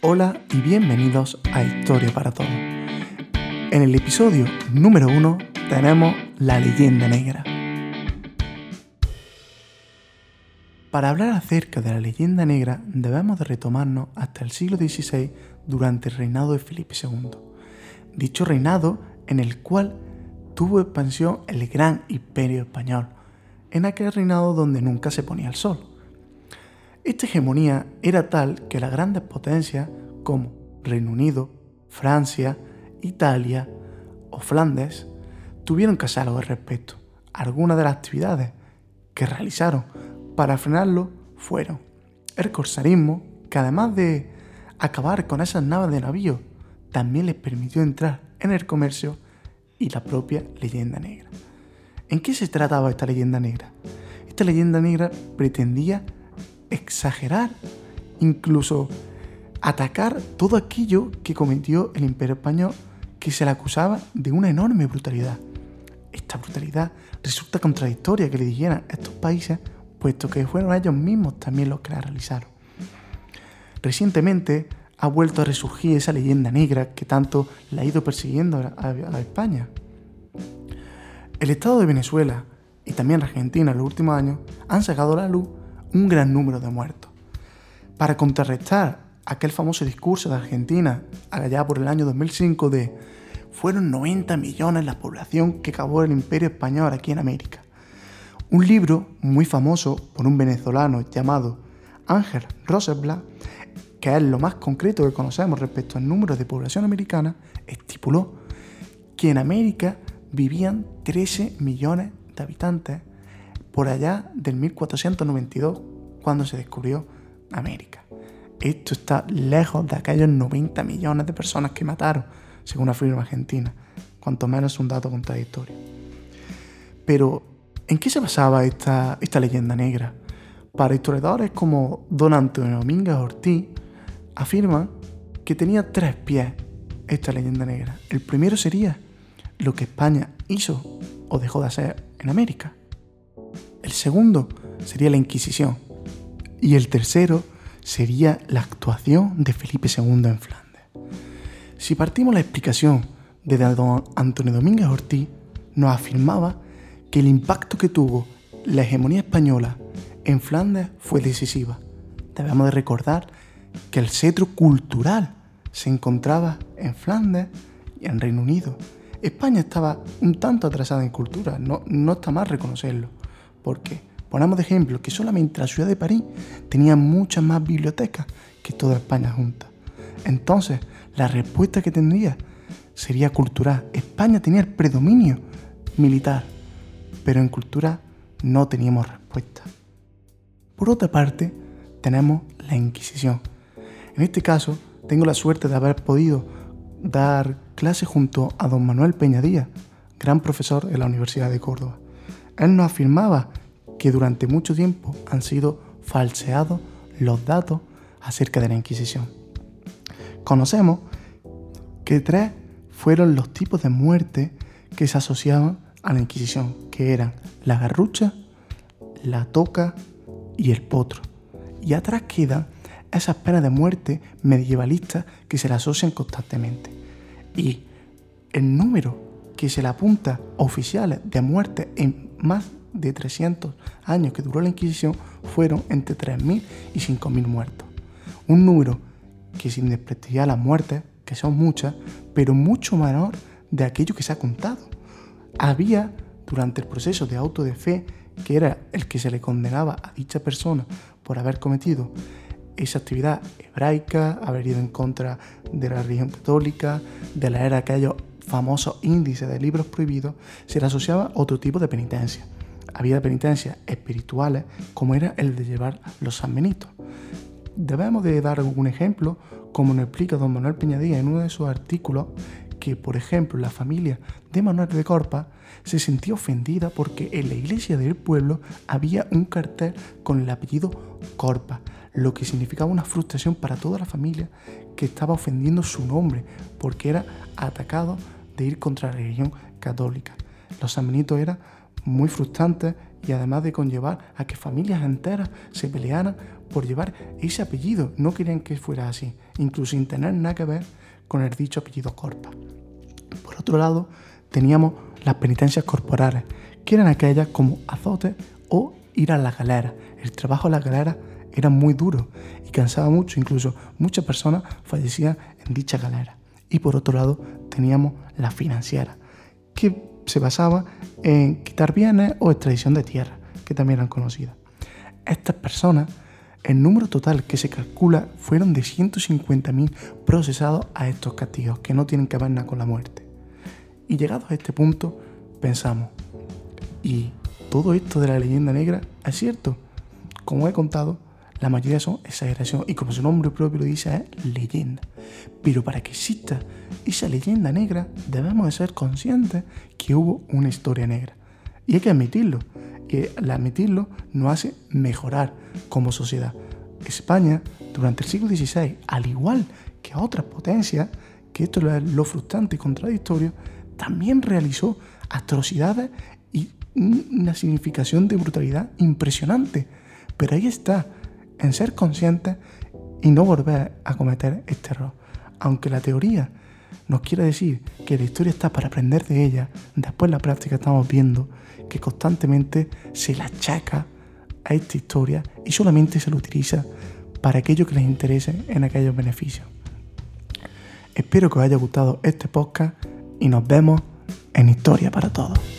Hola y bienvenidos a Historia para Todos. En el episodio número uno tenemos la leyenda negra. Para hablar acerca de la leyenda negra debemos de retomarnos hasta el siglo XVI durante el reinado de Felipe II. Dicho reinado en el cual tuvo expansión el gran imperio español, en aquel reinado donde nunca se ponía el sol. Esta hegemonía era tal que las grandes potencias como Reino Unido, Francia, Italia o Flandes tuvieron que hacer algo al respecto. Algunas de las actividades que realizaron para frenarlo fueron el corsarismo, que además de acabar con esas naves de navío, también les permitió entrar en el comercio y la propia leyenda negra. ¿En qué se trataba esta leyenda negra? Esta leyenda negra pretendía exagerar, incluso atacar todo aquello que cometió el imperio español que se le acusaba de una enorme brutalidad. Esta brutalidad resulta contradictoria que le dijeran a estos países puesto que fueron ellos mismos también los que la realizaron. Recientemente ha vuelto a resurgir esa leyenda negra que tanto la ha ido persiguiendo a, España. El Estado de Venezuela y también Argentina en los últimos años han sacado a la luz un gran número de muertos. Para contrarrestar aquel famoso discurso de Argentina allá por el año 2005 de fueron 90 millones la población que acabó el imperio español aquí en América. Un libro muy famoso por un venezolano llamado Ángel Rosenblatt, que es lo más concreto que conocemos respecto al número de población americana, estipuló que en América vivían 13 millones de habitantes por allá del 1492, cuando se descubrió América. Esto está lejos de aquellos 90 millones de personas que mataron, según afirma Argentina, cuanto menos un dato contradictorio. Pero ¿En qué se basaba esta, esta leyenda negra? Para historiadores como Don Antonio Domínguez Ortiz, afirman que tenía tres pies esta leyenda negra. El primero sería lo que España hizo o dejó de hacer en América. Segundo sería la Inquisición. Y el tercero sería la actuación de Felipe II en Flandes. Si partimos la explicación de don Antonio Domínguez Ortiz, nos afirmaba que el impacto que tuvo la hegemonía española en Flandes fue decisiva. Debemos de recordar que el cetro cultural se encontraba en Flandes y en Reino Unido. España estaba un tanto atrasada en cultura, no, no está mal reconocerlo, porque ponemos de ejemplo que solamente la ciudad de París tenía muchas más bibliotecas que toda España junta. Entonces, la respuesta que tendría sería cultural. España tenía el predominio militar pero en cultura no teníamos respuesta. Por otra parte, tenemos la Inquisición. En este caso, tengo la suerte de haber podido dar clase junto a don Manuel Peñadía, gran profesor de la Universidad de Córdoba. Él nos afirmaba que durante mucho tiempo han sido falseados los datos acerca de la Inquisición. Conocemos que tres fueron los tipos de muerte que se asociaban a la Inquisición, que eran la garrucha, la toca y el potro. Y atrás quedan esas penas de muerte medievalistas que se le asocian constantemente. Y el número que se le apunta oficiales de muerte en más de 300 años que duró la Inquisición fueron entre 3.000 y 5.000 muertos. Un número que sin desprestigiar las muertes, que son muchas, pero mucho menor de aquello que se ha contado había durante el proceso de auto de fe, que era el que se le condenaba a dicha persona por haber cometido esa actividad hebraica, haber ido en contra de la religión católica, de la era aquellos famosos índices de libros prohibidos, se le asociaba otro tipo de penitencia. Había penitencias espirituales, como era el de llevar los sanbenitos. Debemos de dar algún ejemplo, como nos explica don Manuel Peñadilla en uno de sus artículos, que, por ejemplo, la familia de Manuel de Corpa se sentía ofendida porque en la iglesia del pueblo había un cartel con el apellido Corpa, lo que significaba una frustración para toda la familia que estaba ofendiendo su nombre porque era atacado de ir contra la religión católica. Los sanbenitos eran muy frustrantes y además de conllevar a que familias enteras se pelearan por llevar ese apellido. No querían que fuera así, incluso sin tener nada que ver con el dicho apellido Corpa. Por otro lado, teníamos las penitencias corporales, que eran aquellas como azotes o ir a la galera. El trabajo en la galera era muy duro y cansaba mucho, incluso muchas personas fallecían en dicha galera. Y por otro lado, teníamos la financiera, que se basaba en quitar bienes o extradición de tierra, que también eran conocidas. Estas personas, el número total que se calcula fueron de 150.000 procesados a estos castigos, que no tienen que ver nada con la muerte. Y llegados a este punto, pensamos, ¿y todo esto de la leyenda negra es cierto? Como he contado, la mayoría son exageración y como su nombre propio lo dice es leyenda. Pero para que exista esa leyenda negra debemos de ser conscientes que hubo una historia negra. Y hay que admitirlo. Y al admitirlo nos hace mejorar como sociedad. España durante el siglo XVI, al igual que otras potencias, que esto es lo frustrante y contradictorio, también realizó atrocidades y una significación de brutalidad impresionante. Pero ahí está, en ser conscientes y no volver a cometer este error. Aunque la teoría nos quiere decir que la historia está para aprender de ella, después la práctica estamos viendo que constantemente se la achaca a esta historia y solamente se lo utiliza para aquello que les interese en aquellos beneficios. Espero que os haya gustado este podcast y nos vemos en Historia para Todos.